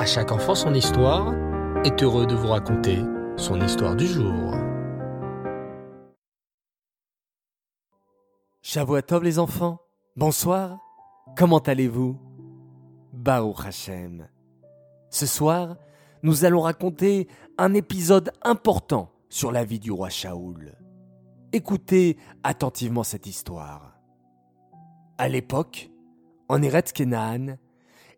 À chaque enfant son histoire est heureux de vous raconter son histoire du jour. Shavuatov les enfants, bonsoir, comment allez-vous? Baruch Hashem. Ce soir, nous allons raconter un épisode important sur la vie du roi Shaoul. Écoutez attentivement cette histoire. À l'époque, en Eretz Kenaan,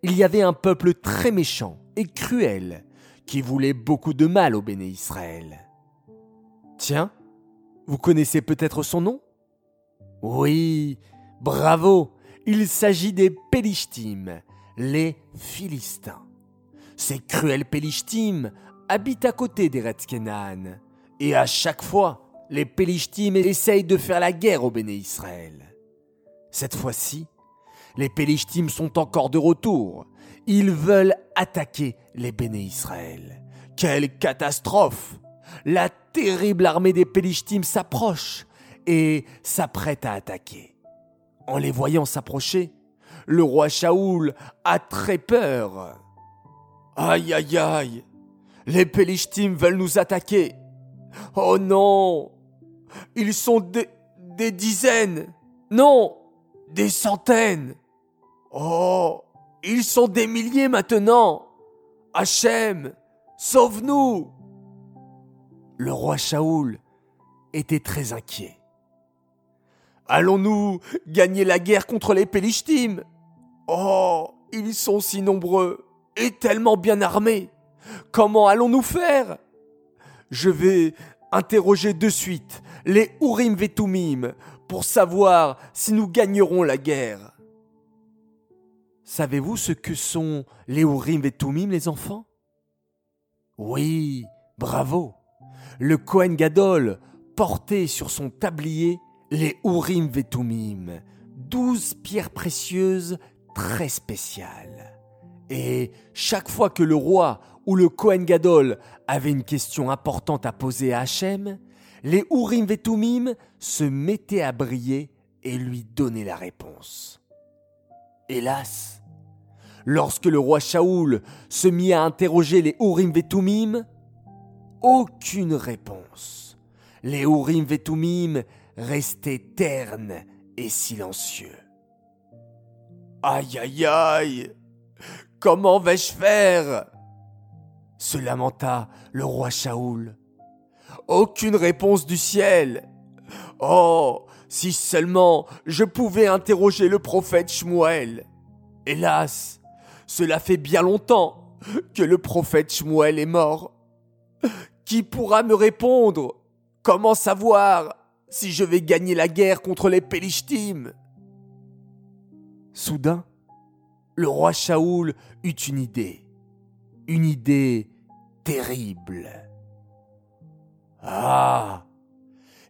il y avait un peuple très méchant et cruel qui voulait beaucoup de mal au béné Israël. Tiens, vous connaissez peut-être son nom? Oui, bravo, il s'agit des Pélishtim, les Philistins. Ces cruels Pélishtim habitent à côté des Kenaan, et à chaque fois, les Pélishtim essayent de faire la guerre au béné Israël. Cette fois-ci, les Pélishtim sont encore de retour. Ils veulent attaquer les béné Israël. Quelle catastrophe La terrible armée des Pélishtim s'approche et s'apprête à attaquer. En les voyant s'approcher, le roi Shaoul a très peur. Aïe aïe aïe Les Pélishtim veulent nous attaquer Oh non Ils sont des, des dizaines Non Des centaines Oh Ils sont des milliers maintenant Hachem Sauve-nous Le roi Shaoul était très inquiet. Allons-nous gagner la guerre contre les Pélishtim Oh Ils sont si nombreux et tellement bien armé. Comment allons-nous faire? Je vais interroger de suite les Urim Vetumim pour savoir si nous gagnerons la guerre. Savez-vous ce que sont les Urim Vetumim, les enfants? Oui, bravo. Le Kohen Gadol portait sur son tablier les Urim Vetumim, douze pierres précieuses très spéciales. Et chaque fois que le roi ou le Kohen Gadol avait une question importante à poser à Hachem, les Urim Vetumim se mettaient à briller et lui donnaient la réponse. Hélas, lorsque le roi Shaoul se mit à interroger les Urim Vetumim, aucune réponse. Les Urim Vetumim restaient ternes et silencieux. Aïe aïe aïe Comment vais-je faire? se lamenta le roi Shaoul. Aucune réponse du ciel. Oh, si seulement je pouvais interroger le prophète Shmuel. Hélas, cela fait bien longtemps que le prophète Shmuel est mort. Qui pourra me répondre? Comment savoir si je vais gagner la guerre contre les Pélishtim Soudain, le roi Shaoul eut une idée. Une idée terrible. Ah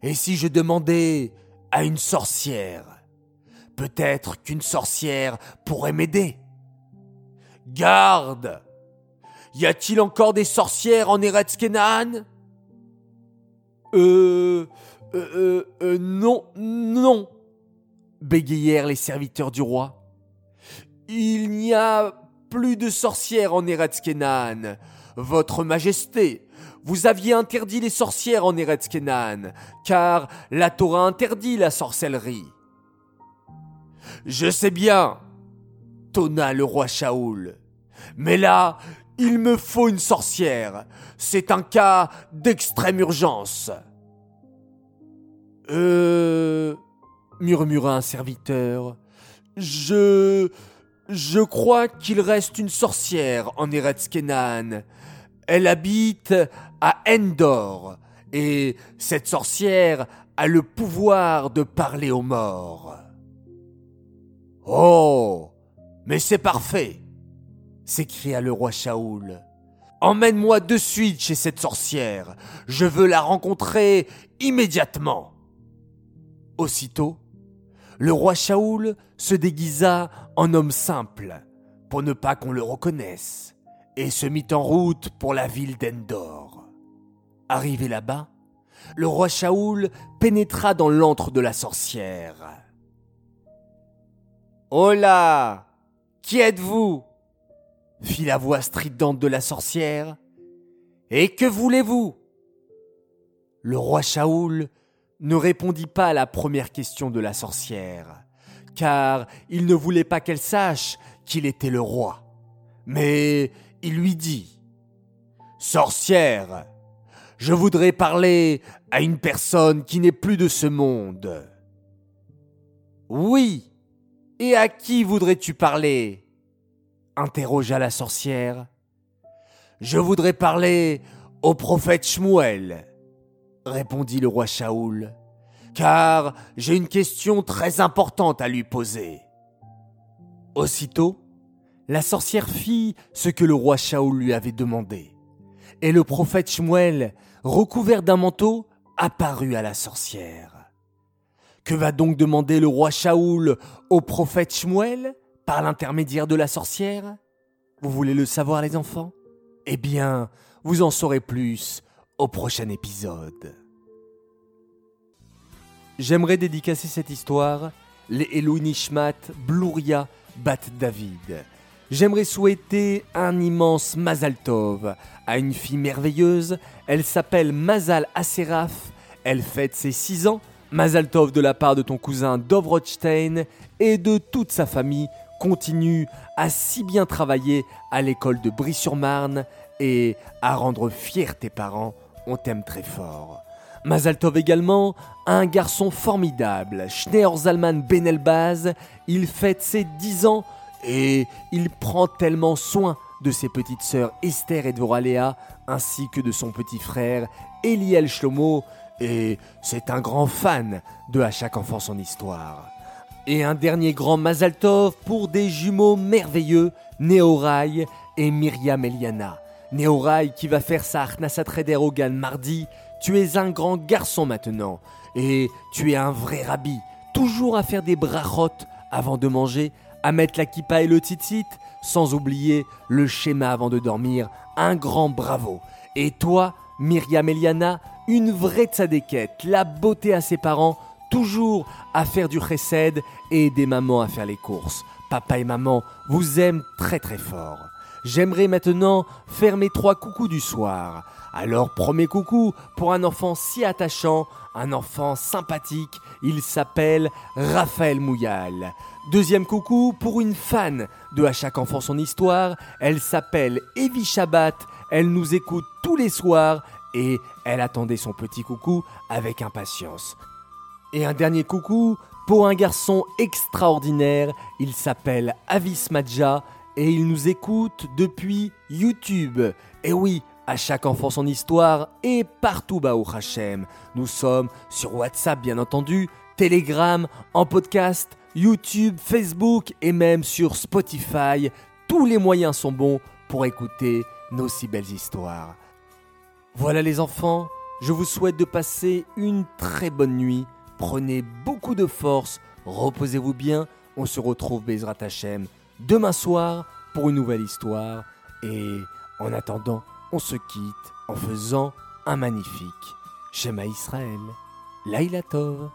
Et si je demandais à une sorcière Peut-être qu'une sorcière pourrait m'aider? Garde Y a-t-il encore des sorcières en Eretz Kenaan euh, euh, euh, euh, non, non, bégayèrent les serviteurs du roi. Il n'y a plus de sorcières en Eretz Kenaan. Votre Majesté, vous aviez interdit les sorcières en Eretz Kenaan, car la Torah interdit la sorcellerie. Je sais bien, tonna le roi Shaoul. Mais là, il me faut une sorcière. C'est un cas d'extrême urgence. Euh, murmura un serviteur. Je je crois qu'il reste une sorcière en Eretz Kenaan. Elle habite à Endor, et cette sorcière a le pouvoir de parler aux morts. Oh Mais c'est parfait s'écria le roi Shaoul. Emmène-moi de suite chez cette sorcière. Je veux la rencontrer immédiatement. Aussitôt, le roi Shaoul se déguisa en homme simple, pour ne pas qu'on le reconnaisse, et se mit en route pour la ville d'Endor. Arrivé là-bas, le roi Shaoul pénétra dans l'antre de la sorcière. Là Qui êtes-vous? Fit la voix stridente de la sorcière. Et que voulez-vous? Le roi Shaoul ne répondit pas à la première question de la sorcière, car il ne voulait pas qu'elle sache qu'il était le roi. Mais il lui dit Sorcière, je voudrais parler à une personne qui n'est plus de ce monde. Oui. Et à qui voudrais-tu parler? Interrogea la sorcière. Je voudrais parler au prophète Shmuel, répondit le roi Shaoul, car j'ai une question très importante à lui poser. Aussitôt, la sorcière fit ce que le roi Shaoul lui avait demandé, et le prophète Shmuel, recouvert d'un manteau, apparut à la sorcière. Que va donc demander le roi Shaoul au prophète Shmuel par l'intermédiaire de la sorcière? Vous voulez le savoir les enfants? Eh bien, vous en saurez plus au prochain épisode. J'aimerais dédicacer cette histoire les Elou Nishmat Bluria Bat David. J'aimerais souhaiter un immense Mazal Tov à une fille merveilleuse. Elle s'appelle Mazal Aseraf. Elle fête ses 6 ans Mazaltov de la part de ton cousin Dov Rothstein et de toute sa famille continue à si bien travailler à l'école de Brie-sur-Marne et à rendre fiers tes parents. On t'aime très fort. Mazaltov également, un garçon formidable, Schneer Zalman Benelbaz, il fête ses 10 ans et il prend tellement soin de ses petites sœurs Esther et Dvoralea ainsi que de son petit frère Eliel Shlomo et c'est un grand fan de À chaque enfant son histoire. Et un dernier grand Mazaltov pour des jumeaux merveilleux, Neorai et Myriam Eliana. Neorai qui va faire sa Rederogan mardi, tu es un grand garçon maintenant, et tu es un vrai rabbi, toujours à faire des brachot avant de manger, à mettre la kippa et le tzitzit, sans oublier le schéma avant de dormir, un grand bravo. Et toi, Myriam Eliana, une vraie tzadékette, la beauté à ses parents, toujours à faire du chesed et aider maman à faire les courses. Papa et maman vous aiment très très fort. J'aimerais maintenant faire mes trois coucous du soir. Alors premier coucou pour un enfant si attachant, un enfant sympathique, il s'appelle Raphaël Mouyal. Deuxième coucou pour une fan de À chaque enfant son histoire, elle s'appelle Evie Shabbat, elle nous écoute tous les soirs et elle attendait son petit coucou avec impatience. Et un dernier coucou pour un garçon extraordinaire, il s'appelle Avis Madja et il nous écoute depuis YouTube. Et oui, à chaque enfant son histoire et partout au Hachem. Nous sommes sur WhatsApp bien entendu, Telegram, en podcast, YouTube, Facebook et même sur Spotify. Tous les moyens sont bons pour écouter nos si belles histoires. Voilà les enfants, je vous souhaite de passer une très bonne nuit. Prenez beaucoup de force, reposez-vous bien. On se retrouve Bezrat Hachem demain soir pour une nouvelle histoire. Et en attendant, on se quitte en faisant un magnifique Shema Israël. Laïla Tov.